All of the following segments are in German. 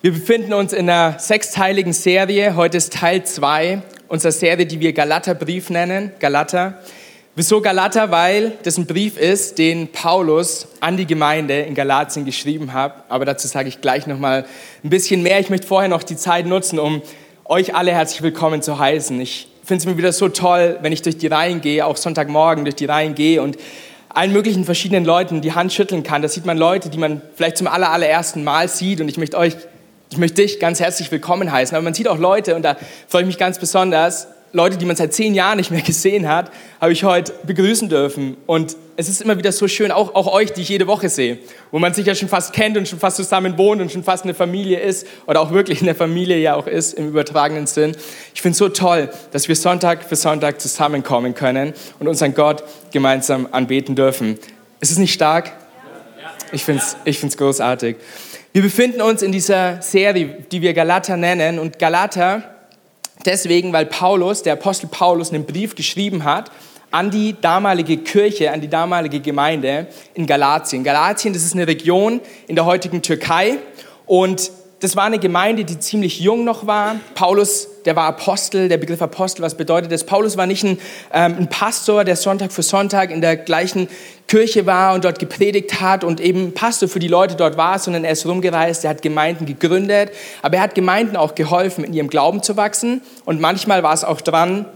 Wir befinden uns in einer sechsteiligen Serie. Heute ist Teil 2 unserer Serie, die wir Galaterbrief nennen. Galater. Wieso Galater? Weil das ein Brief ist, den Paulus an die Gemeinde in Galatien geschrieben hat. Aber dazu sage ich gleich noch mal ein bisschen mehr. Ich möchte vorher noch die Zeit nutzen, um euch alle herzlich willkommen zu heißen. Ich finde es mir wieder so toll, wenn ich durch die Reihen gehe, auch Sonntagmorgen durch die Reihen gehe und allen möglichen verschiedenen Leuten die Hand schütteln kann. Da sieht man Leute, die man vielleicht zum allerersten Mal sieht. Und ich möchte euch ich möchte dich ganz herzlich willkommen heißen. Aber man sieht auch Leute, und da freue ich mich ganz besonders, Leute, die man seit zehn Jahren nicht mehr gesehen hat, habe ich heute begrüßen dürfen. Und es ist immer wieder so schön, auch, auch euch, die ich jede Woche sehe, wo man sich ja schon fast kennt und schon fast zusammen wohnt und schon fast eine Familie ist oder auch wirklich eine Familie ja auch ist im übertragenen Sinn. Ich finde es so toll, dass wir Sonntag für Sonntag zusammenkommen können und unseren Gott gemeinsam anbeten dürfen. Ist es nicht stark? Ich finde es ich find's großartig. Wir befinden uns in dieser Serie, die wir Galater nennen. Und Galater deswegen, weil Paulus, der Apostel Paulus, einen Brief geschrieben hat an die damalige Kirche, an die damalige Gemeinde in Galatien. Galatien, das ist eine Region in der heutigen Türkei. Und das war eine Gemeinde, die ziemlich jung noch war. Paulus, der war Apostel, der Begriff Apostel, was bedeutet das? Paulus war nicht ein, ähm, ein, Pastor, der Sonntag für Sonntag in der gleichen Kirche war und dort gepredigt hat und eben Pastor für die Leute dort war, sondern er ist rumgereist, er hat Gemeinden gegründet, aber er hat Gemeinden auch geholfen, in ihrem Glauben zu wachsen. Und manchmal war es auch dran,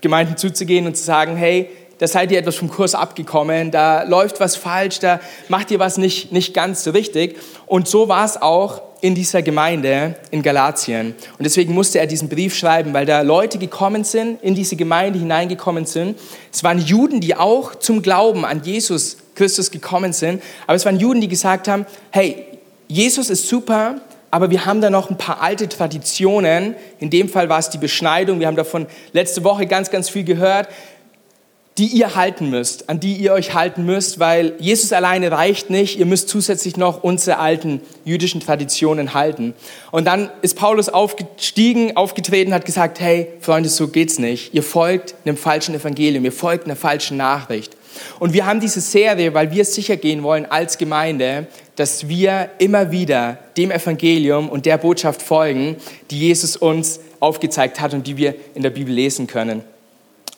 Gemeinden zuzugehen und zu sagen, hey, da seid ihr etwas vom Kurs abgekommen, da läuft was falsch, da macht ihr was nicht, nicht ganz richtig. Und so war es auch in dieser Gemeinde in Galatien. Und deswegen musste er diesen Brief schreiben, weil da Leute gekommen sind, in diese Gemeinde hineingekommen sind. Es waren Juden, die auch zum Glauben an Jesus Christus gekommen sind. Aber es waren Juden, die gesagt haben, hey, Jesus ist super, aber wir haben da noch ein paar alte Traditionen. In dem Fall war es die Beschneidung. Wir haben davon letzte Woche ganz, ganz viel gehört die ihr halten müsst, an die ihr euch halten müsst, weil Jesus alleine reicht nicht. Ihr müsst zusätzlich noch unsere alten jüdischen Traditionen halten. Und dann ist Paulus aufgestiegen, aufgetreten, hat gesagt, hey Freunde, so geht's nicht. Ihr folgt einem falschen Evangelium, ihr folgt einer falschen Nachricht. Und wir haben diese Serie, weil wir sicher gehen wollen als Gemeinde, dass wir immer wieder dem Evangelium und der Botschaft folgen, die Jesus uns aufgezeigt hat und die wir in der Bibel lesen können.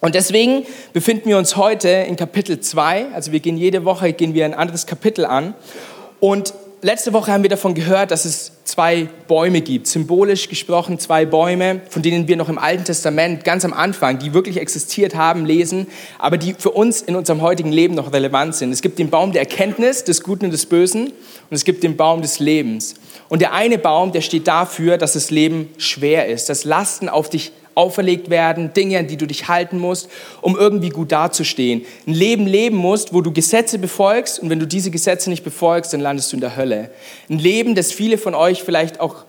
Und deswegen befinden wir uns heute in Kapitel 2. Also wir gehen jede Woche gehen wir ein anderes Kapitel an. Und letzte Woche haben wir davon gehört, dass es zwei Bäume gibt. Symbolisch gesprochen zwei Bäume, von denen wir noch im Alten Testament ganz am Anfang, die wirklich existiert haben, lesen, aber die für uns in unserem heutigen Leben noch relevant sind. Es gibt den Baum der Erkenntnis des Guten und des Bösen und es gibt den Baum des Lebens. Und der eine Baum, der steht dafür, dass das Leben schwer ist, dass Lasten auf dich auferlegt werden, Dinge, an die du dich halten musst, um irgendwie gut dazustehen. Ein Leben leben musst, wo du Gesetze befolgst und wenn du diese Gesetze nicht befolgst, dann landest du in der Hölle. Ein Leben, das viele von euch vielleicht auch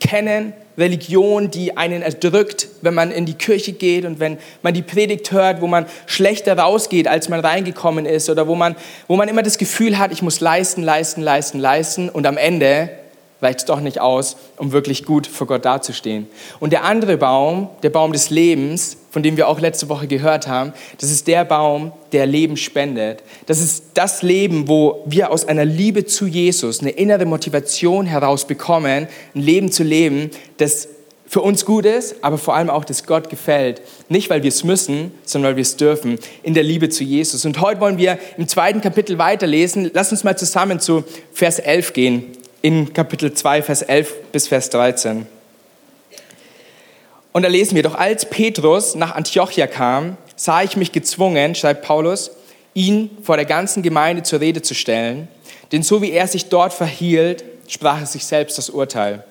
kennen, Religion, die einen erdrückt, wenn man in die Kirche geht und wenn man die Predigt hört, wo man schlechter rausgeht, als man reingekommen ist oder wo man, wo man immer das Gefühl hat, ich muss leisten, leisten, leisten, leisten und am Ende reicht es doch nicht aus, um wirklich gut vor Gott dazustehen. Und der andere Baum, der Baum des Lebens, von dem wir auch letzte Woche gehört haben, das ist der Baum, der Leben spendet. Das ist das Leben, wo wir aus einer Liebe zu Jesus eine innere Motivation heraus bekommen, ein Leben zu leben, das für uns gut ist, aber vor allem auch, dass Gott gefällt. Nicht, weil wir es müssen, sondern weil wir es dürfen, in der Liebe zu Jesus. Und heute wollen wir im zweiten Kapitel weiterlesen. Lass uns mal zusammen zu Vers 11 gehen in Kapitel 2, Vers 11 bis Vers 13. Und da lesen wir, doch als Petrus nach Antiochia kam, sah ich mich gezwungen, schreibt Paulus, ihn vor der ganzen Gemeinde zur Rede zu stellen, denn so wie er sich dort verhielt, sprach er sich selbst das Urteil.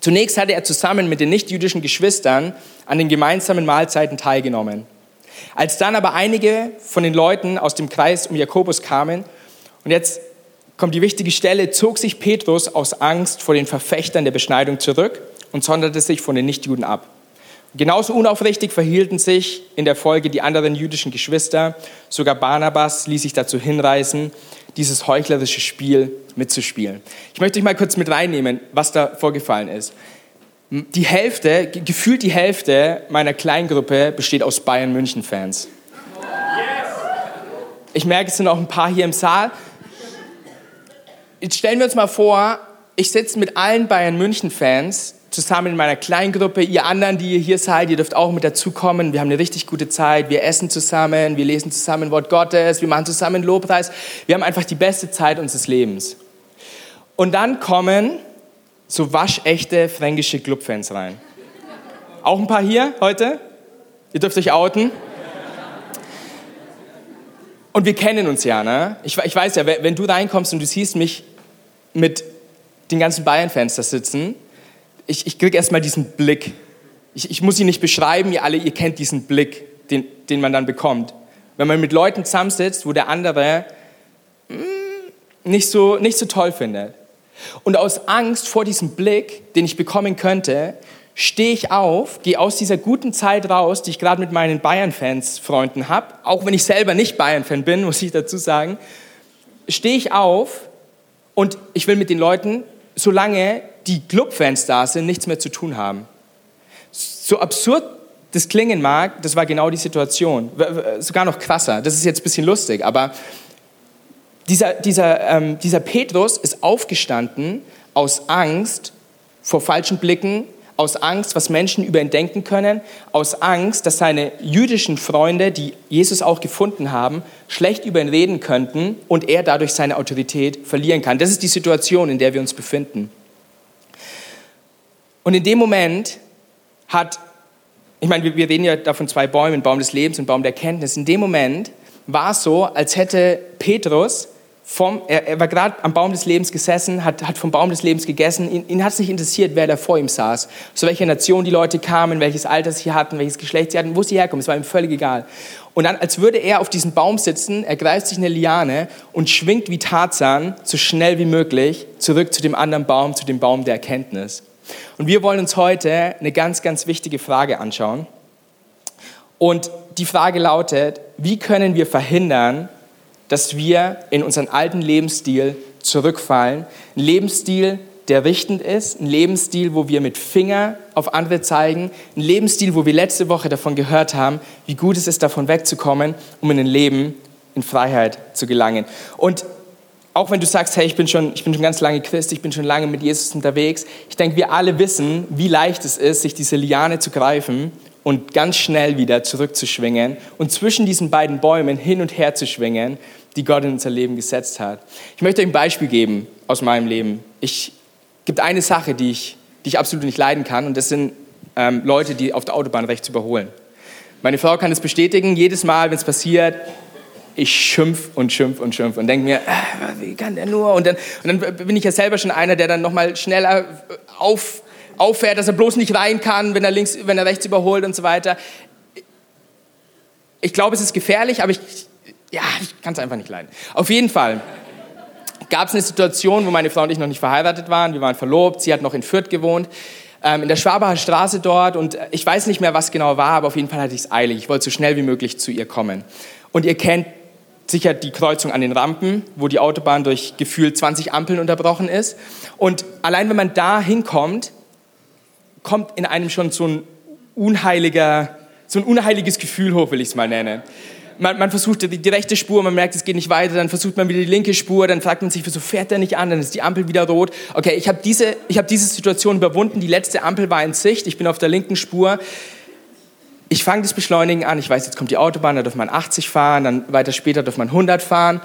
Zunächst hatte er zusammen mit den nichtjüdischen Geschwistern an den gemeinsamen Mahlzeiten teilgenommen. Als dann aber einige von den Leuten aus dem Kreis um Jakobus kamen, und jetzt kommt die wichtige Stelle, zog sich Petrus aus Angst vor den Verfechtern der Beschneidung zurück und sonderte sich von den Nichtjuden ab. Genauso unaufrichtig verhielten sich in der Folge die anderen jüdischen Geschwister. Sogar Barnabas ließ sich dazu hinreißen, dieses heuchlerische Spiel mitzuspielen. Ich möchte euch mal kurz mit reinnehmen, was da vorgefallen ist. Die Hälfte, gefühlt die Hälfte meiner Kleingruppe besteht aus Bayern München Fans. Ich merke, es sind auch ein paar hier im Saal. Jetzt stellen wir uns mal vor, ich sitze mit allen Bayern München-Fans zusammen in meiner Kleingruppe. Ihr anderen, die ihr hier seid, ihr dürft auch mit dazukommen. Wir haben eine richtig gute Zeit. Wir essen zusammen, wir lesen zusammen Wort Gottes, wir machen zusammen Lobpreis. Wir haben einfach die beste Zeit unseres Lebens. Und dann kommen so waschechte fränkische Clubfans rein. Auch ein paar hier heute? Ihr dürft euch outen. Und wir kennen uns ja, ne? Ich, ich weiß ja, wenn du reinkommst und du siehst mich mit den ganzen Bayern-Fans da sitzen, ich, ich kriege erstmal diesen Blick. Ich, ich, muss ihn nicht beschreiben, ihr alle, ihr kennt diesen Blick, den, den man dann bekommt. Wenn man mit Leuten zusammensitzt, wo der andere hm, nicht, so, nicht so toll findet. Und aus Angst vor diesem Blick, den ich bekommen könnte, stehe ich auf, gehe aus dieser guten Zeit raus, die ich gerade mit meinen Bayern-Fans Freunden habe, auch wenn ich selber nicht Bayern-Fan bin, muss ich dazu sagen, stehe ich auf und ich will mit den Leuten, solange die Clubfans da sind, nichts mehr zu tun haben. So absurd das klingen mag, das war genau die Situation. Sogar noch krasser. Das ist jetzt ein bisschen lustig, aber dieser, dieser, ähm, dieser Petrus ist aufgestanden aus Angst vor falschen Blicken, aus Angst, was Menschen über ihn denken können, aus Angst, dass seine jüdischen Freunde, die Jesus auch gefunden haben, schlecht über ihn reden könnten und er dadurch seine Autorität verlieren kann. Das ist die Situation, in der wir uns befinden. Und in dem Moment hat, ich meine, wir reden ja da von zwei Bäumen, Baum des Lebens und Baum der Kenntnis. In dem Moment war es so, als hätte Petrus vom, er, er, war gerade am Baum des Lebens gesessen, hat, hat vom Baum des Lebens gegessen. Ihn, ihn hat es nicht interessiert, wer da vor ihm saß. Zu welcher Nation die Leute kamen, welches Alter sie hatten, welches Geschlecht sie hatten, wo sie herkommen. Es war ihm völlig egal. Und dann, als würde er auf diesem Baum sitzen, ergreift sich eine Liane und schwingt wie Tarzan so schnell wie möglich zurück zu dem anderen Baum, zu dem Baum der Erkenntnis. Und wir wollen uns heute eine ganz, ganz wichtige Frage anschauen. Und die Frage lautet, wie können wir verhindern, dass wir in unseren alten Lebensstil zurückfallen? Ein Lebensstil, der richtend ist, ein Lebensstil, wo wir mit Finger auf andere zeigen, ein Lebensstil, wo wir letzte Woche davon gehört haben, wie gut es ist, davon wegzukommen, um in ein Leben in Freiheit zu gelangen. Und auch wenn du sagst, hey, ich bin, schon, ich bin schon ganz lange Christ, ich bin schon lange mit Jesus unterwegs, ich denke, wir alle wissen, wie leicht es ist, sich diese Liane zu greifen und ganz schnell wieder zurückzuschwingen und zwischen diesen beiden Bäumen hin und her zu schwingen, die Gott in unser Leben gesetzt hat. Ich möchte euch ein Beispiel geben aus meinem Leben. Ich gibt eine Sache, die ich, die ich absolut nicht leiden kann, und das sind ähm, Leute, die auf der Autobahn rechts überholen. Meine Frau kann es bestätigen, jedes Mal, wenn es passiert, ich schimpf und schimpf und schimpf und denke mir, äh, wie kann der nur? Und dann, und dann bin ich ja selber schon einer, der dann nochmal schneller äh, auf, auffährt, dass er bloß nicht rein kann, wenn er, links, wenn er rechts überholt und so weiter. Ich glaube, es ist gefährlich, aber ich, ja, ich kann es einfach nicht leiden. Auf jeden Fall gab es eine Situation, wo meine Frau und ich noch nicht verheiratet waren. Wir waren verlobt, sie hat noch in Fürth gewohnt ähm, in der Schwabacher Straße dort und ich weiß nicht mehr, was genau war, aber auf jeden Fall hatte ich es eilig. Ich wollte so schnell wie möglich zu ihr kommen. Und ihr kennt sicher die Kreuzung an den Rampen, wo die Autobahn durch gefühlt 20 Ampeln unterbrochen ist. Und allein wenn man da hinkommt, kommt in einem schon so ein unheiliger, so ein unheiliges Gefühl hoch, will ich es mal nennen. Man, man, versucht die, die, rechte Spur, man merkt, es geht nicht weiter, dann versucht man wieder die linke Spur, dann fragt man sich, wieso fährt der nicht an, dann ist die Ampel wieder rot. Okay, ich habe diese, hab diese Situation überwunden, die letzte Ampel war in Sicht, ich bin auf der linken Spur. Ich fange das Beschleunigen an, ich weiß, jetzt kommt die Autobahn, da darf man 80 fahren, dann weiter später darf man 100 fahren.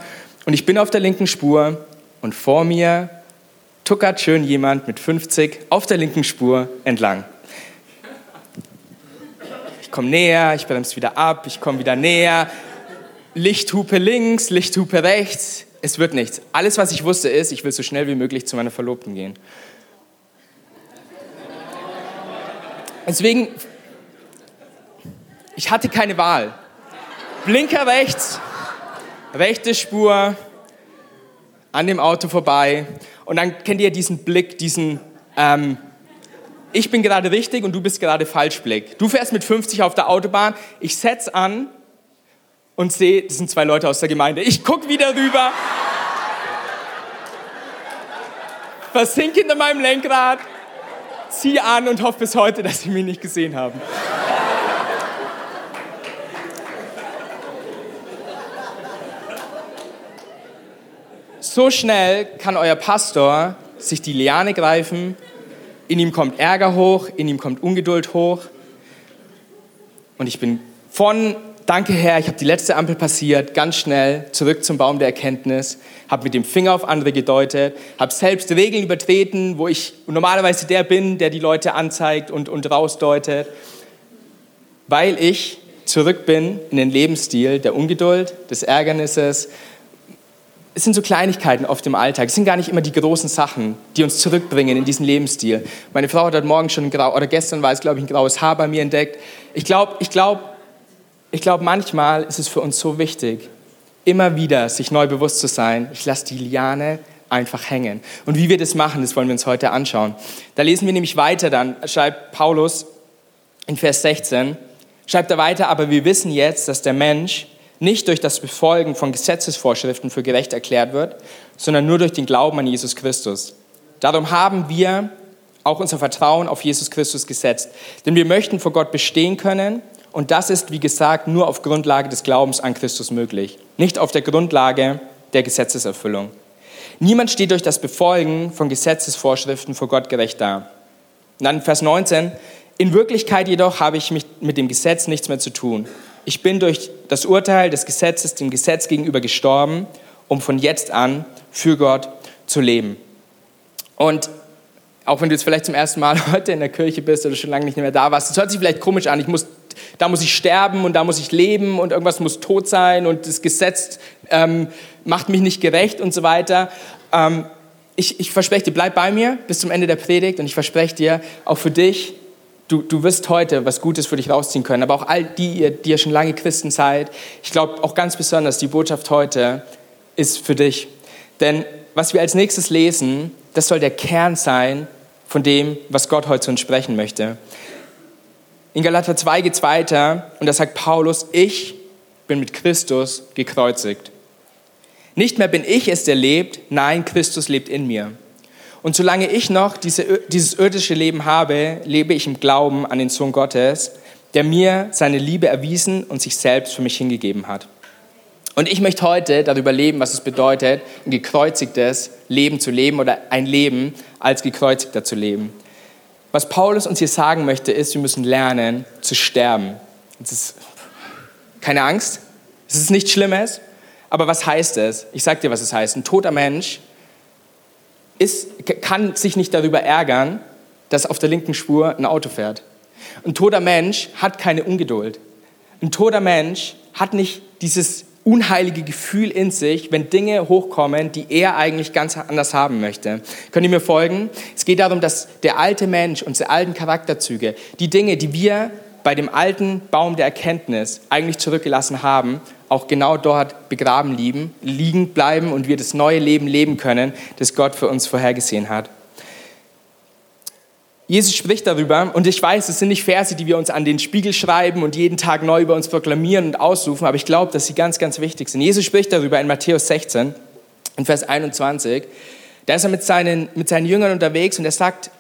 Und ich bin auf der linken Spur und vor mir tuckert schön jemand mit 50 auf der linken Spur entlang. Ich komme näher, ich bremse wieder ab, ich komme wieder näher, Lichthupe links, Lichthupe rechts, es wird nichts. Alles, was ich wusste, ist, ich will so schnell wie möglich zu meiner Verlobten gehen. Deswegen ich hatte keine Wahl. Blinker rechts, rechte Spur, an dem Auto vorbei. Und dann kennt ihr diesen Blick, diesen, ähm, ich bin gerade richtig und du bist gerade falsch Blick. Du fährst mit 50 auf der Autobahn, ich setz an und sehe, das sind zwei Leute aus der Gemeinde. Ich guck wieder rüber, versinke hinter meinem Lenkrad, ziehe an und hoffe bis heute, dass sie mich nicht gesehen haben. So schnell kann euer Pastor sich die Liane greifen, in ihm kommt Ärger hoch, in ihm kommt Ungeduld hoch. Und ich bin von Danke Herr, ich habe die letzte Ampel passiert, ganz schnell zurück zum Baum der Erkenntnis, habe mit dem Finger auf andere gedeutet, habe selbst Regeln übertreten, wo ich normalerweise der bin, der die Leute anzeigt und, und rausdeutet, weil ich zurück bin in den Lebensstil der Ungeduld, des Ärgernisses. Es sind so Kleinigkeiten oft im Alltag. Es sind gar nicht immer die großen Sachen, die uns zurückbringen in diesen Lebensstil. Meine Frau hat heute Morgen schon grau, oder gestern war es, glaube ich, ein graues Haar bei mir entdeckt. Ich glaube, ich glaube, ich glaube, manchmal ist es für uns so wichtig, immer wieder sich neu bewusst zu sein, ich lasse die Liane einfach hängen. Und wie wir das machen, das wollen wir uns heute anschauen. Da lesen wir nämlich weiter dann, schreibt Paulus in Vers 16, schreibt er weiter, aber wir wissen jetzt, dass der Mensch nicht durch das Befolgen von Gesetzesvorschriften für gerecht erklärt wird, sondern nur durch den Glauben an Jesus Christus. Darum haben wir auch unser Vertrauen auf Jesus Christus gesetzt. Denn wir möchten vor Gott bestehen können und das ist, wie gesagt, nur auf Grundlage des Glaubens an Christus möglich, nicht auf der Grundlage der Gesetzeserfüllung. Niemand steht durch das Befolgen von Gesetzesvorschriften vor Gott gerecht da. Und dann Vers 19, in Wirklichkeit jedoch habe ich mich mit dem Gesetz nichts mehr zu tun. Ich bin durch das Urteil des Gesetzes dem Gesetz gegenüber gestorben, um von jetzt an für Gott zu leben. Und auch wenn du jetzt vielleicht zum ersten Mal heute in der Kirche bist oder schon lange nicht mehr da warst, es hört sich vielleicht komisch an, ich muss da muss ich sterben und da muss ich leben und irgendwas muss tot sein und das Gesetz ähm, macht mich nicht gerecht und so weiter. Ähm, ich, ich verspreche dir, bleib bei mir bis zum Ende der Predigt und ich verspreche dir, auch für dich, du, du wirst heute was Gutes für dich rausziehen können. Aber auch all die, die ihr schon lange Christen seid, ich glaube auch ganz besonders, die Botschaft heute ist für dich. Denn was wir als nächstes lesen, das soll der Kern sein von dem, was Gott heute zu uns sprechen möchte. In Galater 2 geht es weiter und da sagt Paulus, ich bin mit Christus gekreuzigt. Nicht mehr bin ich es, der lebt, nein, Christus lebt in mir. Und solange ich noch diese, dieses irdische Leben habe, lebe ich im Glauben an den Sohn Gottes, der mir seine Liebe erwiesen und sich selbst für mich hingegeben hat. Und ich möchte heute darüber leben, was es bedeutet, ein gekreuzigtes Leben zu leben oder ein Leben als gekreuzigter zu leben. Was Paulus uns hier sagen möchte, ist, wir müssen lernen zu sterben. Das ist keine Angst, es ist nichts Schlimmes, aber was heißt es? Ich sage dir, was es heißt. Ein toter Mensch ist, kann sich nicht darüber ärgern, dass auf der linken Spur ein Auto fährt. Ein toter Mensch hat keine Ungeduld. Ein toter Mensch hat nicht dieses unheilige Gefühl in sich, wenn Dinge hochkommen, die er eigentlich ganz anders haben möchte. Könnt ihr mir folgen? Es geht darum, dass der alte Mensch, unsere alten Charakterzüge, die Dinge, die wir bei dem alten Baum der Erkenntnis eigentlich zurückgelassen haben, auch genau dort begraben liegen, liegen bleiben und wir das neue Leben leben können, das Gott für uns vorhergesehen hat. Jesus spricht darüber und ich weiß, es sind nicht Verse, die wir uns an den Spiegel schreiben und jeden Tag neu über uns proklamieren und ausrufen, aber ich glaube, dass sie ganz, ganz wichtig sind. Jesus spricht darüber in Matthäus 16, in Vers 21. Da ist er mit seinen, mit seinen Jüngern unterwegs und er sagt,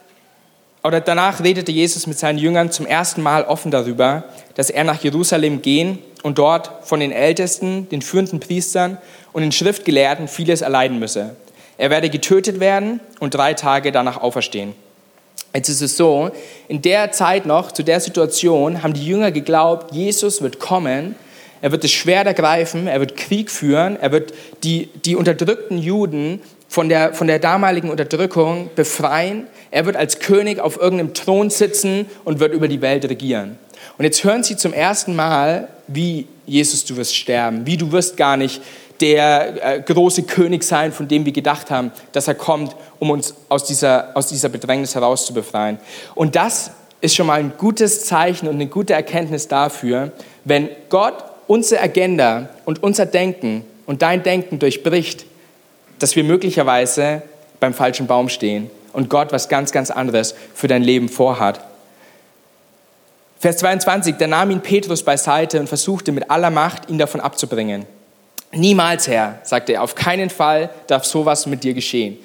oder danach redete Jesus mit seinen Jüngern zum ersten Mal offen darüber, dass er nach Jerusalem gehen und dort von den Ältesten, den führenden Priestern und den Schriftgelehrten vieles erleiden müsse. Er werde getötet werden und drei Tage danach auferstehen. Jetzt ist es so, in der Zeit noch, zu der Situation, haben die Jünger geglaubt, Jesus wird kommen, er wird das Schwert ergreifen, er wird Krieg führen, er wird die, die unterdrückten Juden von der, von der damaligen Unterdrückung befreien, er wird als König auf irgendeinem Thron sitzen und wird über die Welt regieren. Und jetzt hören sie zum ersten Mal, wie Jesus, du wirst sterben, wie du wirst gar nicht der äh, große König sein, von dem wir gedacht haben, dass er kommt, um uns aus dieser, aus dieser Bedrängnis herauszubefreien. Und das ist schon mal ein gutes Zeichen und eine gute Erkenntnis dafür, wenn Gott unsere Agenda und unser Denken und dein Denken durchbricht, dass wir möglicherweise beim falschen Baum stehen und Gott was ganz, ganz anderes für dein Leben vorhat. Vers 22, da nahm ihn Petrus beiseite und versuchte mit aller Macht, ihn davon abzubringen. Niemals, Herr, sagte er, auf keinen Fall darf sowas mit dir geschehen.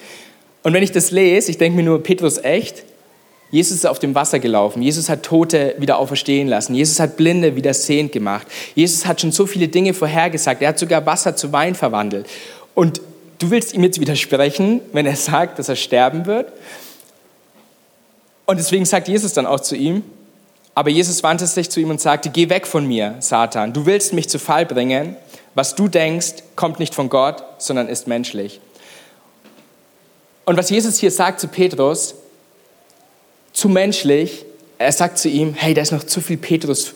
Und wenn ich das lese, ich denke mir nur, Petrus, echt? Jesus ist auf dem Wasser gelaufen. Jesus hat Tote wieder auferstehen lassen. Jesus hat Blinde wieder sehend gemacht. Jesus hat schon so viele Dinge vorhergesagt. Er hat sogar Wasser zu Wein verwandelt. Und du willst ihm jetzt widersprechen, wenn er sagt, dass er sterben wird? Und deswegen sagt Jesus dann auch zu ihm, aber Jesus wandte sich zu ihm und sagte, geh weg von mir, Satan, du willst mich zu Fall bringen. Was du denkst, kommt nicht von Gott, sondern ist menschlich. Und was Jesus hier sagt zu Petrus, zu menschlich, er sagt zu ihm, hey, da ist noch zu viel Petrus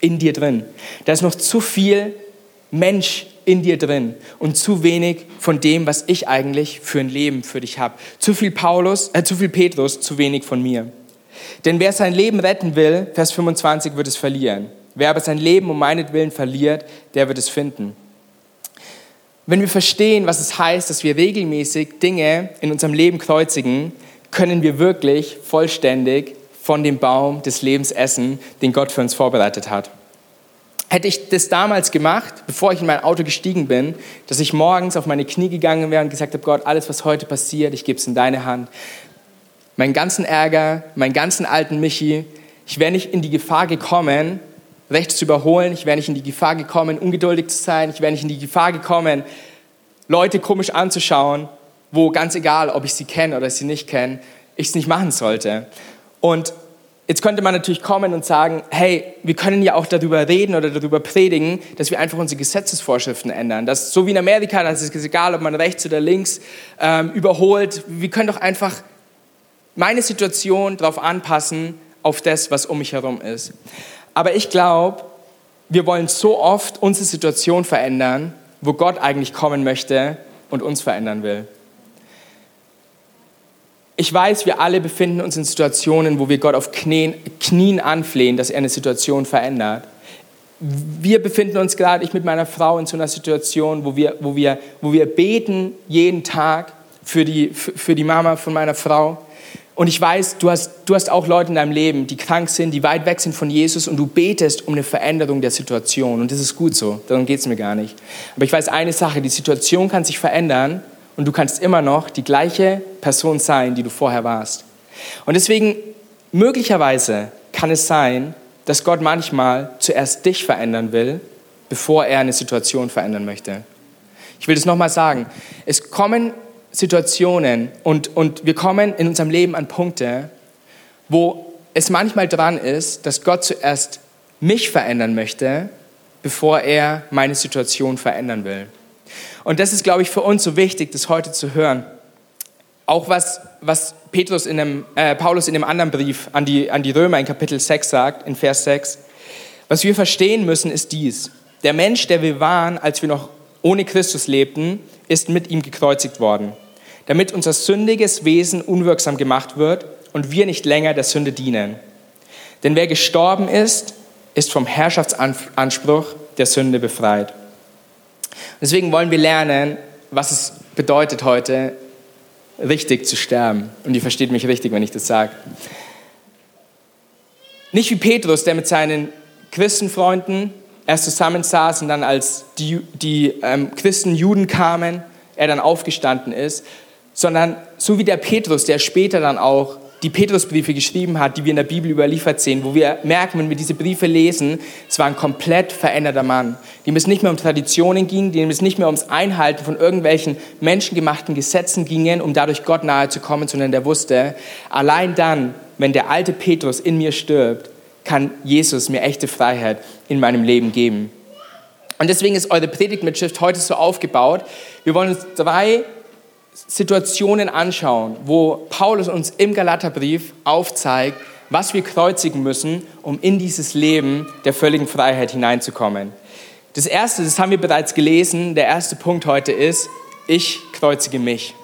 in dir drin. Da ist noch zu viel Mensch in dir drin und zu wenig von dem, was ich eigentlich für ein Leben für dich habe. Zu viel Paulus, äh, zu viel Petrus, zu wenig von mir. Denn wer sein Leben retten will, Vers 25, wird es verlieren. Wer aber sein Leben um meinetwillen verliert, der wird es finden. Wenn wir verstehen, was es heißt, dass wir regelmäßig Dinge in unserem Leben kreuzigen, können wir wirklich vollständig von dem Baum des Lebens essen, den Gott für uns vorbereitet hat. Hätte ich das damals gemacht, bevor ich in mein Auto gestiegen bin, dass ich morgens auf meine Knie gegangen wäre und gesagt habe, Gott, alles, was heute passiert, ich gebe es in deine Hand. Meinen ganzen Ärger, meinen ganzen alten Michi, ich wäre nicht in die Gefahr gekommen, rechts zu überholen, ich wäre nicht in die Gefahr gekommen, ungeduldig zu sein, ich wäre nicht in die Gefahr gekommen, Leute komisch anzuschauen, wo ganz egal, ob ich sie kenne oder sie nicht kenne, ich es nicht machen sollte. Und Jetzt könnte man natürlich kommen und sagen, hey, wir können ja auch darüber reden oder darüber predigen, dass wir einfach unsere Gesetzesvorschriften ändern. Dass so wie in Amerika, das ist egal, ob man rechts oder links ähm, überholt. Wir können doch einfach meine Situation darauf anpassen, auf das, was um mich herum ist. Aber ich glaube, wir wollen so oft unsere Situation verändern, wo Gott eigentlich kommen möchte und uns verändern will. Ich weiß, wir alle befinden uns in Situationen, wo wir Gott auf Knien, Knien anflehen, dass er eine Situation verändert. Wir befinden uns gerade, ich mit meiner Frau, in so einer Situation, wo wir, wo wir, wo wir beten jeden Tag für die, für die Mama von meiner Frau. Und ich weiß, du hast, du hast auch Leute in deinem Leben, die krank sind, die weit weg sind von Jesus und du betest um eine Veränderung der Situation. Und das ist gut so, darum geht es mir gar nicht. Aber ich weiß eine Sache, die Situation kann sich verändern und du kannst immer noch die gleiche Person sein, die du vorher warst. Und deswegen, möglicherweise kann es sein, dass Gott manchmal zuerst dich verändern will, bevor er eine Situation verändern möchte. Ich will das nochmal sagen. Es kommen Situationen und, und wir kommen in unserem Leben an Punkte, wo es manchmal dran ist, dass Gott zuerst mich verändern möchte, bevor er meine Situation verändern will. Und das ist, glaube ich, für uns so wichtig, das heute zu hören. Auch was, was Petrus in einem, äh, Paulus in einem anderen Brief an die, an die Römer in Kapitel 6 sagt, in Vers 6. Was wir verstehen müssen, ist dies. Der Mensch, der wir waren, als wir noch ohne Christus lebten, ist mit ihm gekreuzigt worden, damit unser sündiges Wesen unwirksam gemacht wird und wir nicht länger der Sünde dienen. Denn wer gestorben ist, ist vom Herrschaftsanspruch der Sünde befreit. Deswegen wollen wir lernen, was es bedeutet heute, richtig zu sterben. Und ihr versteht mich richtig, wenn ich das sage. Nicht wie Petrus, der mit seinen Christenfreunden erst zusammensaß und dann als die, die ähm, Christen, Juden kamen, er dann aufgestanden ist, sondern so wie der Petrus, der später dann auch die Petrusbriefe geschrieben hat, die wir in der Bibel überliefert sehen, wo wir merken, wenn wir diese Briefe lesen, es war ein komplett veränderter Mann, dem es nicht mehr um Traditionen ging, dem es nicht mehr ums Einhalten von irgendwelchen menschengemachten Gesetzen ging, um dadurch Gott nahe zu kommen, sondern der wusste, allein dann, wenn der alte Petrus in mir stirbt, kann Jesus mir echte Freiheit in meinem Leben geben. Und deswegen ist eure Predigtmitschrift heute so aufgebaut. Wir wollen uns drei Situationen anschauen, wo Paulus uns im Galaterbrief aufzeigt, was wir kreuzigen müssen, um in dieses Leben der völligen Freiheit hineinzukommen. Das erste, das haben wir bereits gelesen, der erste Punkt heute ist, ich kreuzige mich.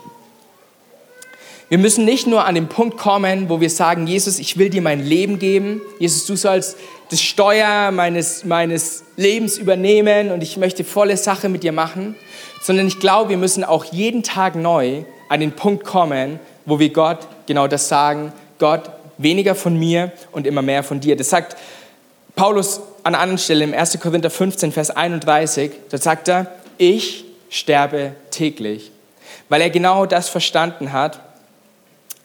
Wir müssen nicht nur an den Punkt kommen, wo wir sagen, Jesus, ich will dir mein Leben geben. Jesus, du sollst das Steuer meines, meines Lebens übernehmen und ich möchte volle Sache mit dir machen sondern ich glaube, wir müssen auch jeden Tag neu an den Punkt kommen, wo wir Gott genau das sagen, Gott, weniger von mir und immer mehr von dir. Das sagt Paulus an einer anderen Stelle im 1. Korinther 15, Vers 31, da sagt er, ich sterbe täglich, weil er genau das verstanden hat.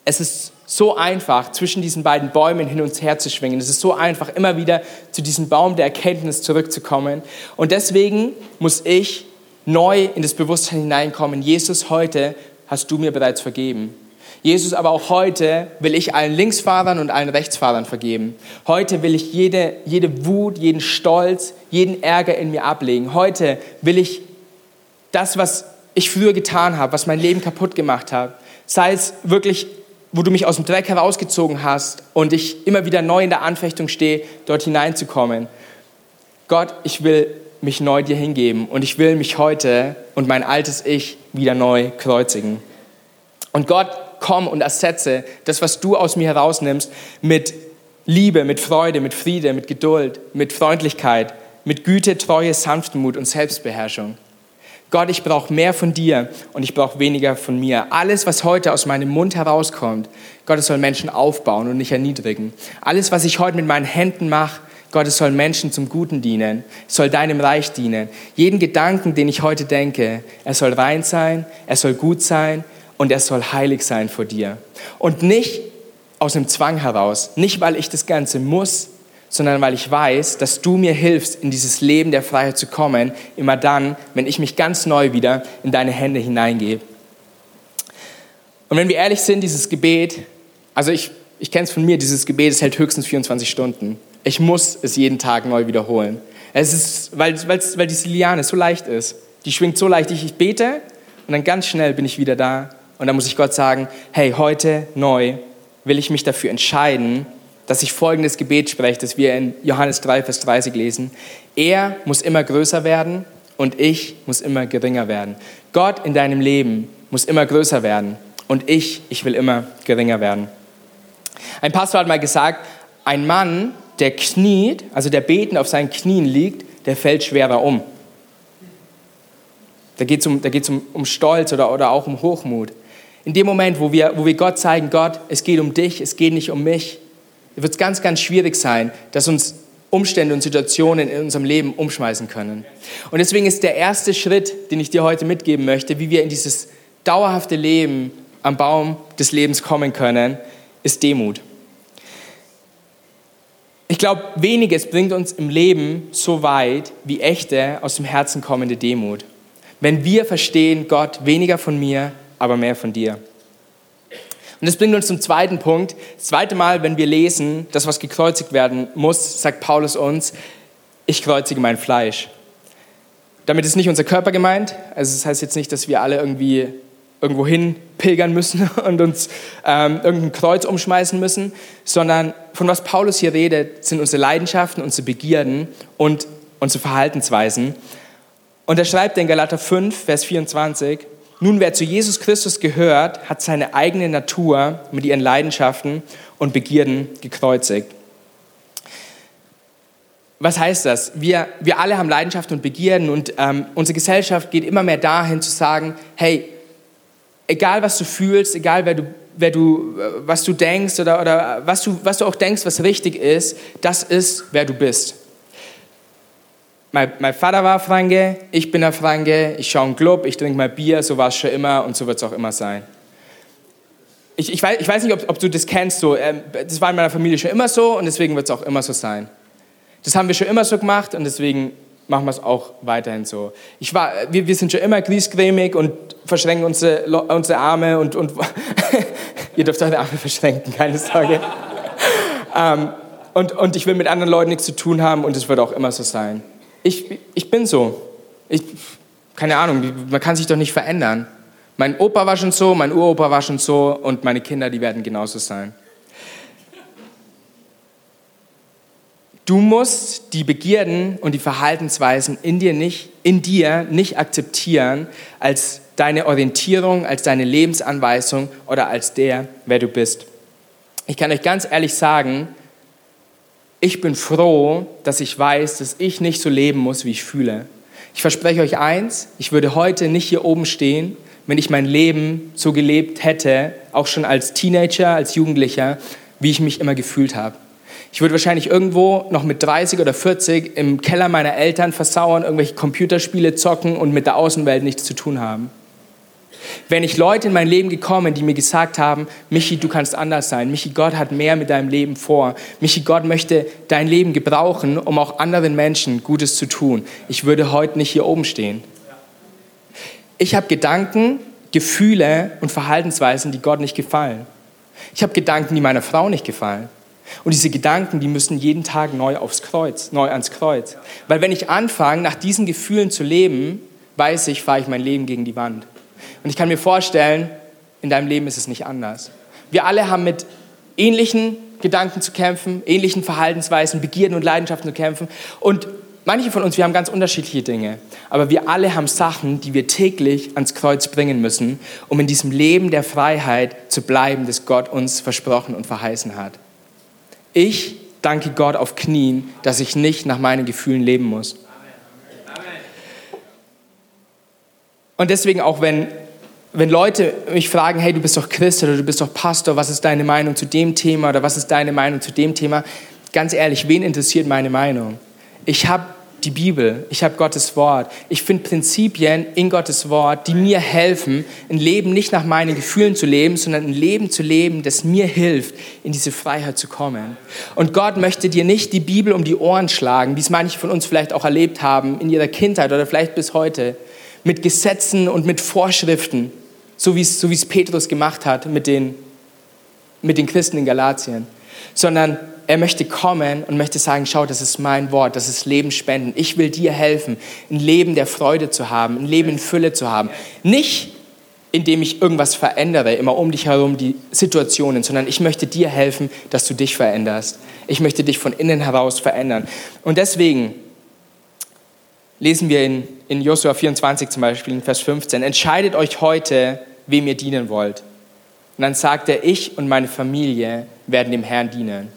Es ist so einfach, zwischen diesen beiden Bäumen hin und her zu schwingen. Es ist so einfach, immer wieder zu diesem Baum der Erkenntnis zurückzukommen. Und deswegen muss ich neu in das Bewusstsein hineinkommen, Jesus, heute hast du mir bereits vergeben. Jesus, aber auch heute will ich allen Linksfahrern und allen Rechtsfahrern vergeben. Heute will ich jede, jede Wut, jeden Stolz, jeden Ärger in mir ablegen. Heute will ich das, was ich früher getan habe, was mein Leben kaputt gemacht hat, sei es wirklich, wo du mich aus dem Dreck herausgezogen hast und ich immer wieder neu in der Anfechtung stehe, dort hineinzukommen. Gott, ich will mich neu dir hingeben und ich will mich heute und mein altes Ich wieder neu kreuzigen. Und Gott, komm und ersetze das, was du aus mir herausnimmst, mit Liebe, mit Freude, mit Friede, mit Geduld, mit Freundlichkeit, mit Güte, Treue, Sanftmut und Selbstbeherrschung. Gott, ich brauche mehr von dir und ich brauche weniger von mir. Alles, was heute aus meinem Mund herauskommt, Gott, es soll Menschen aufbauen und nicht erniedrigen. Alles, was ich heute mit meinen Händen mache, Gott, es soll Menschen zum Guten dienen, es soll deinem Reich dienen. Jeden Gedanken, den ich heute denke, er soll rein sein, er soll gut sein, und er soll heilig sein vor dir. Und nicht aus einem Zwang heraus, nicht weil ich das Ganze muss, sondern weil ich weiß, dass du mir hilfst, in dieses Leben der Freiheit zu kommen, immer dann, wenn ich mich ganz neu wieder in deine Hände hineingebe. Und wenn wir ehrlich sind, dieses Gebet, also ich, ich kenne es von mir, dieses Gebet, es hält höchstens 24 Stunden. Ich muss es jeden Tag neu wiederholen. Es ist, weil, weil diese Liane so leicht ist. Die schwingt so leicht. Ich, ich bete und dann ganz schnell bin ich wieder da und da muss ich Gott sagen, hey, heute neu will ich mich dafür entscheiden, dass ich folgendes Gebet spreche, das wir in Johannes 3, Vers 30 lesen. Er muss immer größer werden und ich muss immer geringer werden. Gott in deinem Leben muss immer größer werden und ich, ich will immer geringer werden. Ein Pastor hat mal gesagt, ein Mann, der kniet, also der beten auf seinen Knien liegt, der fällt schwerer um. Da geht es um, um, um Stolz oder, oder auch um Hochmut. In dem Moment, wo wir, wo wir Gott zeigen, Gott, es geht um dich, es geht nicht um mich, wird es ganz, ganz schwierig sein, dass uns Umstände und Situationen in unserem Leben umschmeißen können. Und deswegen ist der erste Schritt, den ich dir heute mitgeben möchte, wie wir in dieses dauerhafte Leben am Baum des Lebens kommen können, ist Demut. Ich glaube, weniges bringt uns im Leben so weit wie echte, aus dem Herzen kommende Demut. Wenn wir verstehen, Gott, weniger von mir, aber mehr von dir. Und das bringt uns zum zweiten Punkt. Das zweite Mal, wenn wir lesen, das, was gekreuzigt werden muss, sagt Paulus uns, ich kreuzige mein Fleisch. Damit ist nicht unser Körper gemeint. Also das heißt jetzt nicht, dass wir alle irgendwie irgendwo hin pilgern müssen und uns ähm, irgendein Kreuz umschmeißen müssen, sondern von was Paulus hier redet, sind unsere Leidenschaften, unsere Begierden und unsere Verhaltensweisen. Und er schreibt in Galater 5, Vers 24, nun, wer zu Jesus Christus gehört, hat seine eigene Natur mit ihren Leidenschaften und Begierden gekreuzigt. Was heißt das? Wir, wir alle haben Leidenschaften und Begierden und ähm, unsere Gesellschaft geht immer mehr dahin zu sagen, hey, egal was du fühlst, egal wer du, wer du, äh, was du denkst oder, oder was, du, was du auch denkst, was richtig ist, das ist, wer du bist mein, mein, Vater war Franke, ich bin ein Franke, ich schaue einen Club, ich trinke mal Bier, so war es schon immer und so wird es auch immer sein. Ich, ich, weiß, ich weiß nicht, ob, ob, du das kennst, so, ähm, das war in meiner Familie schon immer so und deswegen wird es auch immer so sein. Das haben wir schon immer so gemacht und deswegen machen wir es auch weiterhin so. Ich war, wir, wir sind schon immer griesgrämig und verschränken unsere, unsere Arme und, und ihr dürft eure Arme verschränken, keine Sorge. ähm, und, und ich will mit anderen Leuten nichts zu tun haben und es wird auch immer so sein ich, ich bin so. Ich, keine Ahnung, man kann sich doch nicht verändern. Mein Opa war schon so, mein Uropa war schon so und meine Kinder, die werden genauso sein. Du musst die Begierden und die Verhaltensweisen in dir nicht, in dir nicht akzeptieren als deine Orientierung, als deine Lebensanweisung oder als der, wer du bist. Ich kann euch ganz ehrlich sagen, ich bin froh, dass ich weiß, dass ich nicht so leben muss, wie ich fühle. Ich verspreche euch eins, ich würde heute nicht hier oben stehen, wenn ich mein Leben so gelebt hätte, auch schon als Teenager, als Jugendlicher, wie ich mich immer gefühlt habe. Ich würde wahrscheinlich irgendwo noch mit 30 oder 40 im Keller meiner Eltern versauern, irgendwelche Computerspiele zocken und mit der Außenwelt nichts zu tun haben. Wenn ich Leute in mein Leben gekommen, die mir gesagt haben, Michi, du kannst anders sein. Michi, Gott hat mehr mit deinem Leben vor. Michi, Gott möchte dein Leben gebrauchen, um auch anderen Menschen Gutes zu tun. Ich würde heute nicht hier oben stehen. Ich habe Gedanken, Gefühle und Verhaltensweisen, die Gott nicht gefallen. Ich habe Gedanken, die meiner Frau nicht gefallen. Und diese Gedanken, die müssen jeden Tag neu aufs Kreuz, neu ans Kreuz. Weil wenn ich anfange, nach diesen Gefühlen zu leben, weiß ich, fahre ich mein Leben gegen die Wand. Und ich kann mir vorstellen, in deinem Leben ist es nicht anders. Wir alle haben mit ähnlichen Gedanken zu kämpfen, ähnlichen Verhaltensweisen, Begierden und Leidenschaften zu kämpfen. Und manche von uns, wir haben ganz unterschiedliche Dinge. Aber wir alle haben Sachen, die wir täglich ans Kreuz bringen müssen, um in diesem Leben der Freiheit zu bleiben, das Gott uns versprochen und verheißen hat. Ich danke Gott auf Knien, dass ich nicht nach meinen Gefühlen leben muss. Und deswegen auch, wenn, wenn Leute mich fragen, hey, du bist doch Christ oder du bist doch Pastor, was ist deine Meinung zu dem Thema oder was ist deine Meinung zu dem Thema? Ganz ehrlich, wen interessiert meine Meinung? Ich habe die Bibel, ich habe Gottes Wort. Ich finde Prinzipien in Gottes Wort, die mir helfen, ein Leben nicht nach meinen Gefühlen zu leben, sondern ein Leben zu leben, das mir hilft, in diese Freiheit zu kommen. Und Gott möchte dir nicht die Bibel um die Ohren schlagen, wie es manche von uns vielleicht auch erlebt haben in ihrer Kindheit oder vielleicht bis heute, mit Gesetzen und mit Vorschriften, so wie es, so es Petrus gemacht hat mit den, mit den Christen in Galatien, sondern er möchte kommen und möchte sagen, schau, das ist mein Wort, das ist Leben spenden. Ich will dir helfen, ein Leben der Freude zu haben, ein Leben in Fülle zu haben. Nicht indem ich irgendwas verändere, immer um dich herum die Situationen, sondern ich möchte dir helfen, dass du dich veränderst. Ich möchte dich von innen heraus verändern. Und deswegen lesen wir in, in Josua 24 zum Beispiel, in Vers 15, entscheidet euch heute, wem ihr dienen wollt. Und dann sagt er, ich und meine Familie werden dem Herrn dienen.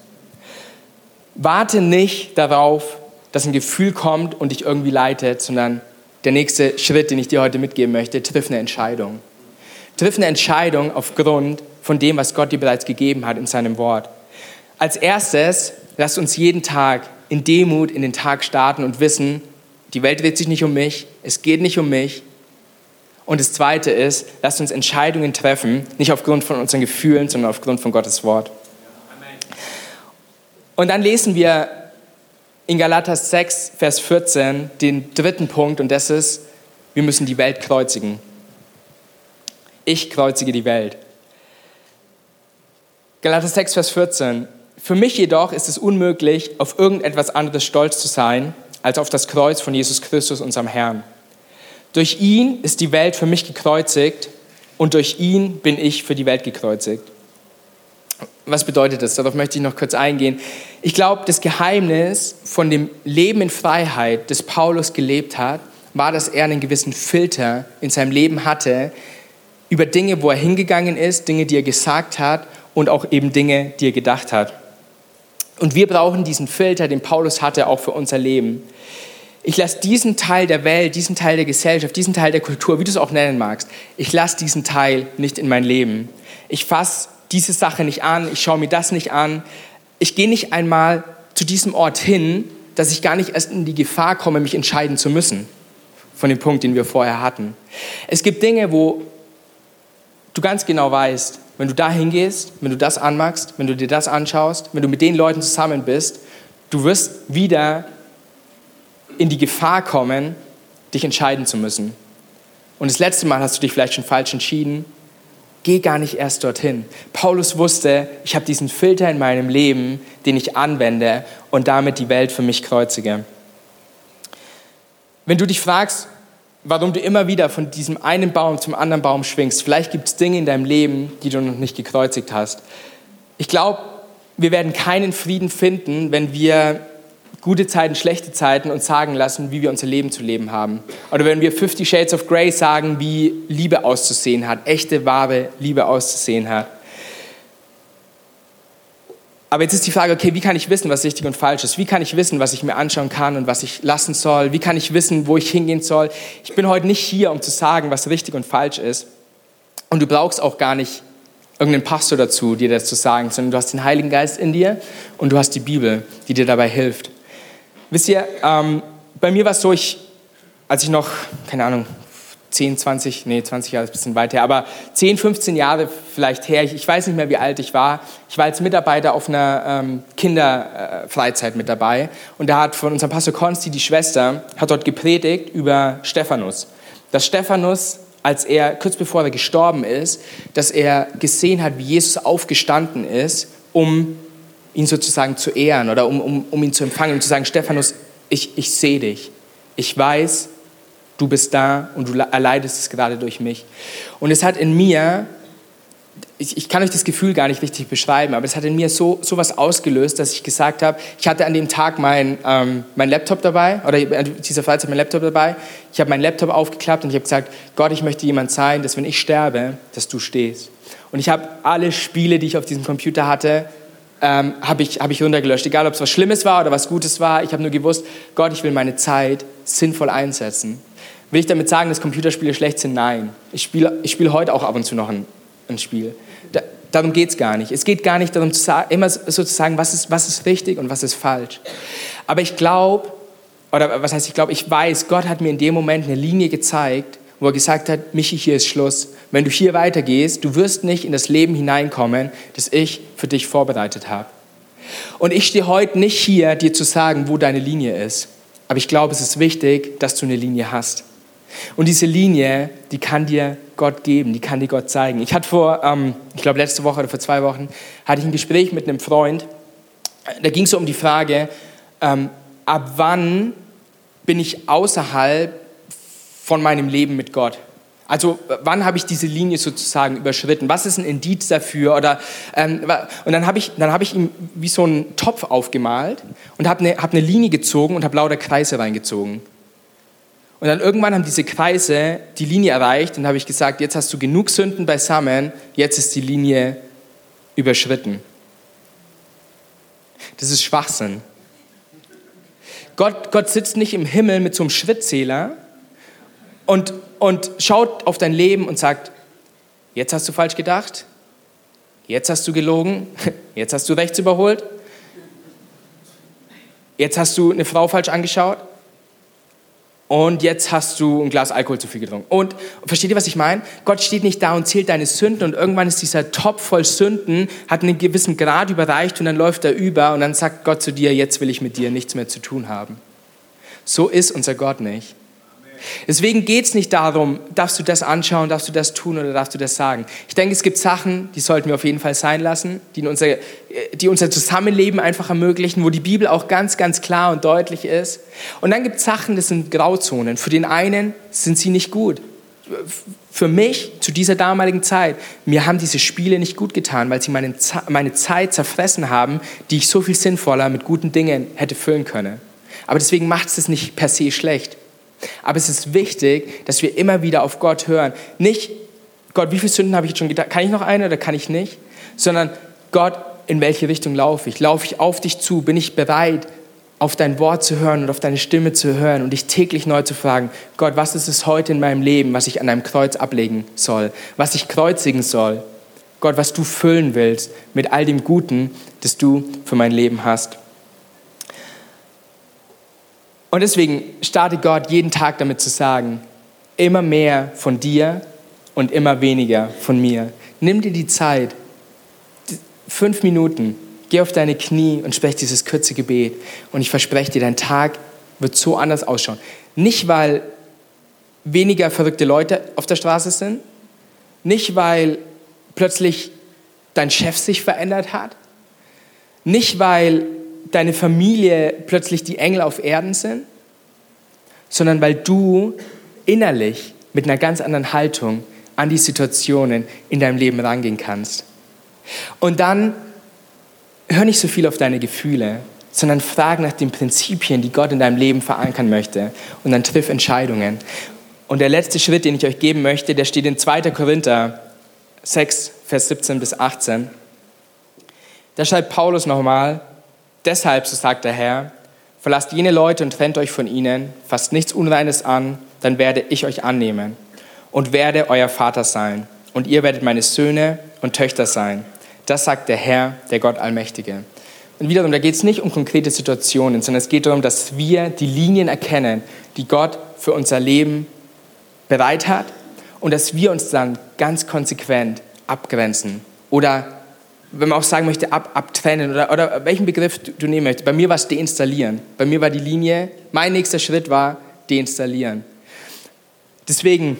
Warte nicht darauf, dass ein Gefühl kommt und dich irgendwie leitet, sondern der nächste Schritt, den ich dir heute mitgeben möchte, triff eine Entscheidung. Triff eine Entscheidung aufgrund von dem, was Gott dir bereits gegeben hat in seinem Wort. Als erstes, lass uns jeden Tag in Demut in den Tag starten und wissen, die Welt dreht sich nicht um mich, es geht nicht um mich. Und das Zweite ist, lasst uns Entscheidungen treffen, nicht aufgrund von unseren Gefühlen, sondern aufgrund von Gottes Wort. Und dann lesen wir in Galater 6, Vers 14 den dritten Punkt und das ist, wir müssen die Welt kreuzigen. Ich kreuzige die Welt. Galater 6, Vers 14. Für mich jedoch ist es unmöglich, auf irgendetwas anderes stolz zu sein, als auf das Kreuz von Jesus Christus, unserem Herrn. Durch ihn ist die Welt für mich gekreuzigt und durch ihn bin ich für die Welt gekreuzigt. Was bedeutet das? Darauf möchte ich noch kurz eingehen. Ich glaube, das Geheimnis von dem Leben in Freiheit, das Paulus gelebt hat, war, dass er einen gewissen Filter in seinem Leben hatte über Dinge, wo er hingegangen ist, Dinge, die er gesagt hat und auch eben Dinge, die er gedacht hat. Und wir brauchen diesen Filter, den Paulus hatte, auch für unser Leben. Ich lasse diesen Teil der Welt, diesen Teil der Gesellschaft, diesen Teil der Kultur, wie du es auch nennen magst, ich lasse diesen Teil nicht in mein Leben. Ich fasse diese Sache nicht an, ich schaue mir das nicht an. Ich gehe nicht einmal zu diesem Ort hin, dass ich gar nicht erst in die Gefahr komme, mich entscheiden zu müssen. Von dem Punkt, den wir vorher hatten. Es gibt Dinge, wo du ganz genau weißt, wenn du da hingehst, wenn du das anmachst, wenn du dir das anschaust, wenn du mit den Leuten zusammen bist, du wirst wieder in die Gefahr kommen, dich entscheiden zu müssen. Und das letzte Mal hast du dich vielleicht schon falsch entschieden geh gar nicht erst dorthin. Paulus wusste, ich habe diesen Filter in meinem Leben, den ich anwende und damit die Welt für mich kreuzige. Wenn du dich fragst, warum du immer wieder von diesem einen Baum zum anderen Baum schwingst, vielleicht gibt es Dinge in deinem Leben, die du noch nicht gekreuzigt hast. Ich glaube, wir werden keinen Frieden finden, wenn wir gute Zeiten, schlechte Zeiten uns sagen lassen, wie wir unser Leben zu leben haben. Oder wenn wir Fifty Shades of Grey sagen, wie Liebe auszusehen hat, echte, wahre Liebe auszusehen hat. Aber jetzt ist die Frage, okay, wie kann ich wissen, was richtig und falsch ist? Wie kann ich wissen, was ich mir anschauen kann und was ich lassen soll? Wie kann ich wissen, wo ich hingehen soll? Ich bin heute nicht hier, um zu sagen, was richtig und falsch ist. Und du brauchst auch gar nicht irgendeinen Pastor dazu, dir das zu sagen, sondern du hast den Heiligen Geist in dir und du hast die Bibel, die dir dabei hilft. Wisst ihr, ähm, bei mir war es so, ich, als ich noch, keine Ahnung, 10, 20, nee, 20 Jahre ist ein bisschen weit her, aber 10, 15 Jahre vielleicht her, ich, ich weiß nicht mehr, wie alt ich war. Ich war als Mitarbeiter auf einer ähm, Kinderfreizeit mit dabei und da hat von unserem Pastor Konsti, die Schwester, hat dort gepredigt über Stephanus. Dass Stephanus als er kurz bevor er gestorben ist, dass er gesehen hat, wie Jesus aufgestanden ist, um ihn sozusagen zu ehren oder um, um, um ihn zu empfangen und zu sagen, Stephanus, ich, ich sehe dich. Ich weiß, du bist da und du erleidest es gerade durch mich. Und es hat in mir ich, ich, kann euch das Gefühl gar nicht richtig beschreiben, aber es hat in mir so, so was ausgelöst, dass ich gesagt habe, ich hatte an dem Tag mein, ähm, mein Laptop dabei, oder an dieser Freizeit mein Laptop dabei. Ich habe meinen Laptop aufgeklappt und ich habe gesagt, Gott, ich möchte jemand sein, dass wenn ich sterbe, dass du stehst. Und ich habe alle Spiele, die ich auf diesem Computer hatte, ähm, habe ich, hab ich runtergelöscht. Egal, ob es was Schlimmes war oder was Gutes war. Ich habe nur gewusst, Gott, ich will meine Zeit sinnvoll einsetzen. Will ich damit sagen, dass Computerspiele schlecht sind? Nein. Ich spiele ich spiel heute auch ab und zu noch ein, ein Spiel. Da, darum geht es gar nicht. Es geht gar nicht darum, zu sagen, immer sozusagen, was ist, was ist richtig und was ist falsch. Aber ich glaube, oder was heißt ich glaube, ich weiß, Gott hat mir in dem Moment eine Linie gezeigt, wo er gesagt hat, Michi, hier ist Schluss. Wenn du hier weitergehst, du wirst nicht in das Leben hineinkommen, das ich für dich vorbereitet habe. Und ich stehe heute nicht hier, dir zu sagen, wo deine Linie ist. Aber ich glaube, es ist wichtig, dass du eine Linie hast. Und diese Linie, die kann dir Gott geben, die kann dir Gott zeigen. Ich hatte vor, ähm, ich glaube letzte Woche oder vor zwei Wochen, hatte ich ein Gespräch mit einem Freund. Da ging es um die Frage, ähm, ab wann bin ich außerhalb von meinem Leben mit Gott? Also wann habe ich diese Linie sozusagen überschritten? Was ist ein Indiz dafür? Oder, ähm, und dann habe ich, hab ich ihm wie so einen Topf aufgemalt und habe eine, hab eine Linie gezogen und habe lauter Kreise reingezogen. Und dann irgendwann haben diese Kreise die Linie erreicht und habe ich gesagt, jetzt hast du genug Sünden beisammen, jetzt ist die Linie überschritten. Das ist Schwachsinn. Gott, Gott sitzt nicht im Himmel mit so einem Schrittzähler und, und schaut auf dein Leben und sagt, jetzt hast du falsch gedacht, jetzt hast du gelogen, jetzt hast du rechts überholt, jetzt hast du eine Frau falsch angeschaut, und jetzt hast du ein Glas Alkohol zu viel getrunken. Und versteht ihr, was ich meine? Gott steht nicht da und zählt deine Sünden und irgendwann ist dieser Topf voll Sünden, hat einen gewissen Grad überreicht und dann läuft er über und dann sagt Gott zu dir, jetzt will ich mit dir nichts mehr zu tun haben. So ist unser Gott nicht. Deswegen geht es nicht darum, darfst du das anschauen, darfst du das tun oder darfst du das sagen. Ich denke, es gibt Sachen, die sollten wir auf jeden Fall sein lassen, die, unser, äh, die unser Zusammenleben einfach ermöglichen, wo die Bibel auch ganz, ganz klar und deutlich ist. Und dann gibt es Sachen, das sind Grauzonen. Für den einen sind sie nicht gut. Für mich zu dieser damaligen Zeit, mir haben diese Spiele nicht gut getan, weil sie meine, meine Zeit zerfressen haben, die ich so viel sinnvoller mit guten Dingen hätte füllen können. Aber deswegen macht es nicht per se schlecht. Aber es ist wichtig, dass wir immer wieder auf Gott hören. Nicht, Gott, wie viele Sünden habe ich jetzt schon getan? Kann ich noch eine oder kann ich nicht? Sondern, Gott, in welche Richtung laufe ich? Laufe ich auf dich zu? Bin ich bereit, auf dein Wort zu hören und auf deine Stimme zu hören und dich täglich neu zu fragen, Gott, was ist es heute in meinem Leben, was ich an deinem Kreuz ablegen soll, was ich kreuzigen soll? Gott, was du füllen willst mit all dem Guten, das du für mein Leben hast. Und deswegen startet Gott jeden Tag damit zu sagen, immer mehr von dir und immer weniger von mir. Nimm dir die Zeit, fünf Minuten, geh auf deine Knie und sprech dieses kurze Gebet. Und ich verspreche dir, dein Tag wird so anders ausschauen. Nicht, weil weniger verrückte Leute auf der Straße sind, nicht, weil plötzlich dein Chef sich verändert hat, nicht, weil deine Familie plötzlich die Engel auf Erden sind, sondern weil du innerlich mit einer ganz anderen Haltung an die Situationen in deinem Leben rangehen kannst. Und dann hör nicht so viel auf deine Gefühle, sondern frag nach den Prinzipien, die Gott in deinem Leben verankern möchte. Und dann triff Entscheidungen. Und der letzte Schritt, den ich euch geben möchte, der steht in 2. Korinther 6, Vers 17 bis 18. Da schreibt Paulus nochmal, Deshalb, so sagt der Herr, verlasst jene Leute und trennt euch von ihnen, fasst nichts Unreines an, dann werde ich euch annehmen und werde euer Vater sein. Und ihr werdet meine Söhne und Töchter sein. Das sagt der Herr, der Gott Allmächtige. Und wiederum, da geht es nicht um konkrete Situationen, sondern es geht darum, dass wir die Linien erkennen, die Gott für unser Leben bereit hat und dass wir uns dann ganz konsequent abgrenzen oder wenn man auch sagen möchte, ab, abtrennen oder, oder welchen Begriff du, du nehmen möchtest. Bei mir war es deinstallieren. Bei mir war die Linie, mein nächster Schritt war deinstallieren. Deswegen,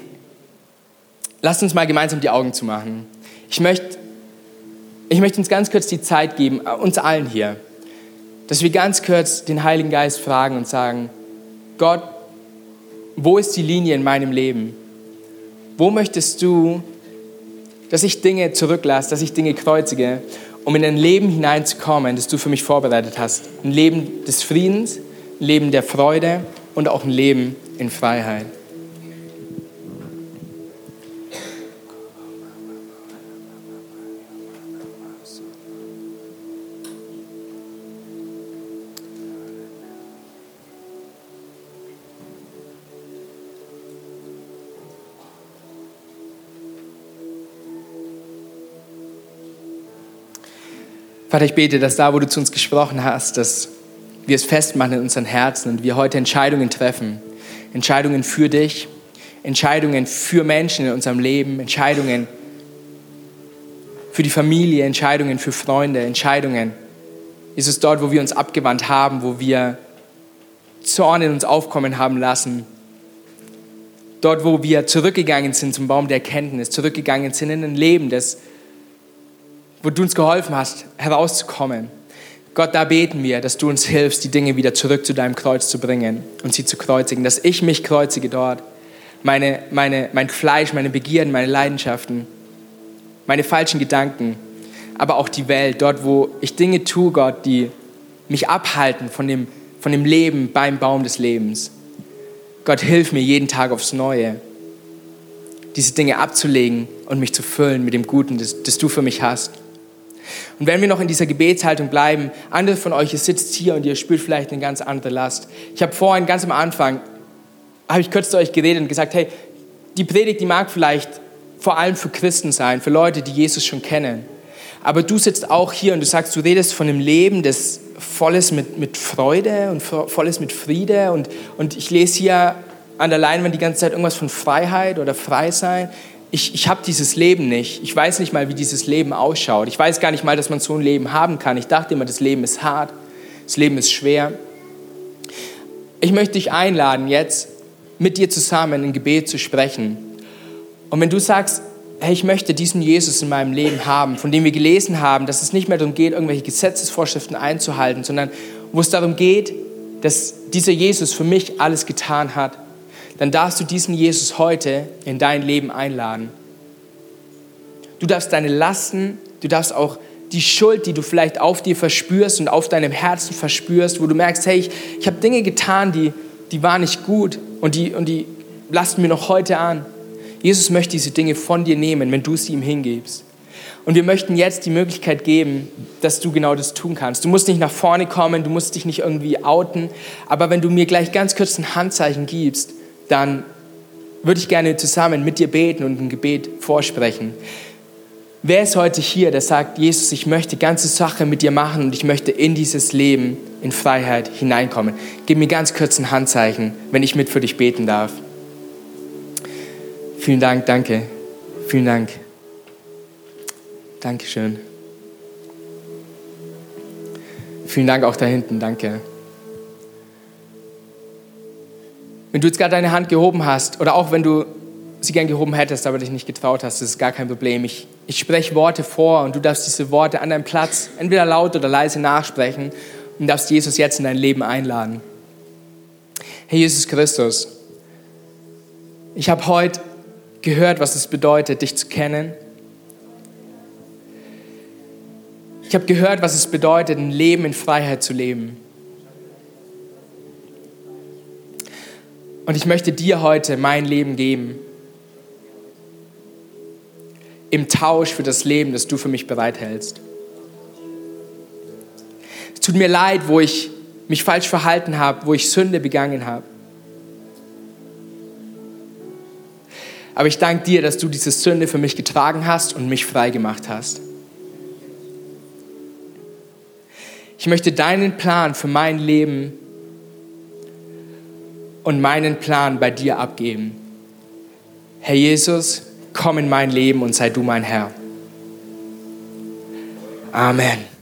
lasst uns mal gemeinsam die Augen zumachen. Ich möchte, ich möchte uns ganz kurz die Zeit geben, äh, uns allen hier, dass wir ganz kurz den Heiligen Geist fragen und sagen, Gott, wo ist die Linie in meinem Leben? Wo möchtest du, dass ich Dinge zurücklasse, dass ich Dinge kreuzige, um in ein Leben hineinzukommen, das du für mich vorbereitet hast? Ein Leben des Friedens, ein Leben der Freude und auch ein Leben in Freiheit. Vater, ich bete, dass da, wo du zu uns gesprochen hast, dass wir es festmachen in unseren Herzen und wir heute Entscheidungen treffen. Entscheidungen für dich, Entscheidungen für Menschen in unserem Leben, Entscheidungen für die Familie, Entscheidungen für Freunde, Entscheidungen. Ist es dort, wo wir uns abgewandt haben, wo wir Zorn in uns aufkommen haben lassen. Dort, wo wir zurückgegangen sind zum Baum der Erkenntnis, zurückgegangen sind in ein Leben, das wo du uns geholfen hast, herauszukommen. Gott, da beten wir, dass du uns hilfst, die Dinge wieder zurück zu deinem Kreuz zu bringen und sie zu kreuzigen, dass ich mich kreuzige dort. Meine, meine, mein Fleisch, meine Begierden, meine Leidenschaften, meine falschen Gedanken, aber auch die Welt, dort, wo ich Dinge tue, Gott, die mich abhalten von dem, von dem Leben beim Baum des Lebens. Gott, hilf mir jeden Tag aufs Neue, diese Dinge abzulegen und mich zu füllen mit dem Guten, das, das du für mich hast. Und wenn wir noch in dieser Gebetshaltung bleiben, andere von euch, ihr sitzt hier und ihr spürt vielleicht eine ganz andere Last. Ich habe vorhin ganz am Anfang, habe ich kurz zu euch geredet und gesagt, hey, die Predigt, die mag vielleicht vor allem für Christen sein, für Leute, die Jesus schon kennen. Aber du sitzt auch hier und du sagst, du redest von einem Leben, das volles mit, mit Freude und volles mit Friede. Und, und ich lese hier an der Leinwand die ganze Zeit irgendwas von Freiheit oder Freisein ich, ich habe dieses Leben nicht. Ich weiß nicht mal, wie dieses Leben ausschaut. Ich weiß gar nicht mal, dass man so ein Leben haben kann. Ich dachte immer, das Leben ist hart, das Leben ist schwer. Ich möchte dich einladen, jetzt mit dir zusammen ein Gebet zu sprechen. Und wenn du sagst, hey, ich möchte diesen Jesus in meinem Leben haben, von dem wir gelesen haben, dass es nicht mehr darum geht, irgendwelche Gesetzesvorschriften einzuhalten, sondern wo es darum geht, dass dieser Jesus für mich alles getan hat dann darfst du diesen Jesus heute in dein Leben einladen. Du darfst deine Lasten, du darfst auch die Schuld, die du vielleicht auf dir verspürst und auf deinem Herzen verspürst, wo du merkst, hey, ich, ich habe Dinge getan, die, die waren nicht gut und die, und die lasten mir noch heute an. Jesus möchte diese Dinge von dir nehmen, wenn du sie ihm hingibst. Und wir möchten jetzt die Möglichkeit geben, dass du genau das tun kannst. Du musst nicht nach vorne kommen, du musst dich nicht irgendwie outen, aber wenn du mir gleich ganz kurz ein Handzeichen gibst, dann würde ich gerne zusammen mit dir beten und ein Gebet vorsprechen. Wer ist heute hier, der sagt, Jesus, ich möchte ganze Sache mit dir machen und ich möchte in dieses Leben in Freiheit hineinkommen? Gib mir ganz kurz ein Handzeichen, wenn ich mit für dich beten darf. Vielen Dank, danke. Vielen Dank. Dankeschön. Vielen Dank auch da hinten, danke. Wenn du jetzt gerade deine Hand gehoben hast oder auch wenn du sie gern gehoben hättest, aber dich nicht getraut hast, das ist gar kein Problem. Ich, ich spreche Worte vor und du darfst diese Worte an deinem Platz entweder laut oder leise nachsprechen und darfst Jesus jetzt in dein Leben einladen. Herr Jesus Christus, ich habe heute gehört, was es bedeutet, dich zu kennen. Ich habe gehört, was es bedeutet, ein Leben in Freiheit zu leben. Und ich möchte dir heute mein Leben geben. Im Tausch für das Leben, das du für mich bereithältst. Es tut mir leid, wo ich mich falsch verhalten habe, wo ich Sünde begangen habe. Aber ich danke dir, dass du diese Sünde für mich getragen hast und mich frei gemacht hast. Ich möchte deinen Plan für mein Leben und meinen Plan bei dir abgeben. Herr Jesus, komm in mein Leben und sei du mein Herr. Amen.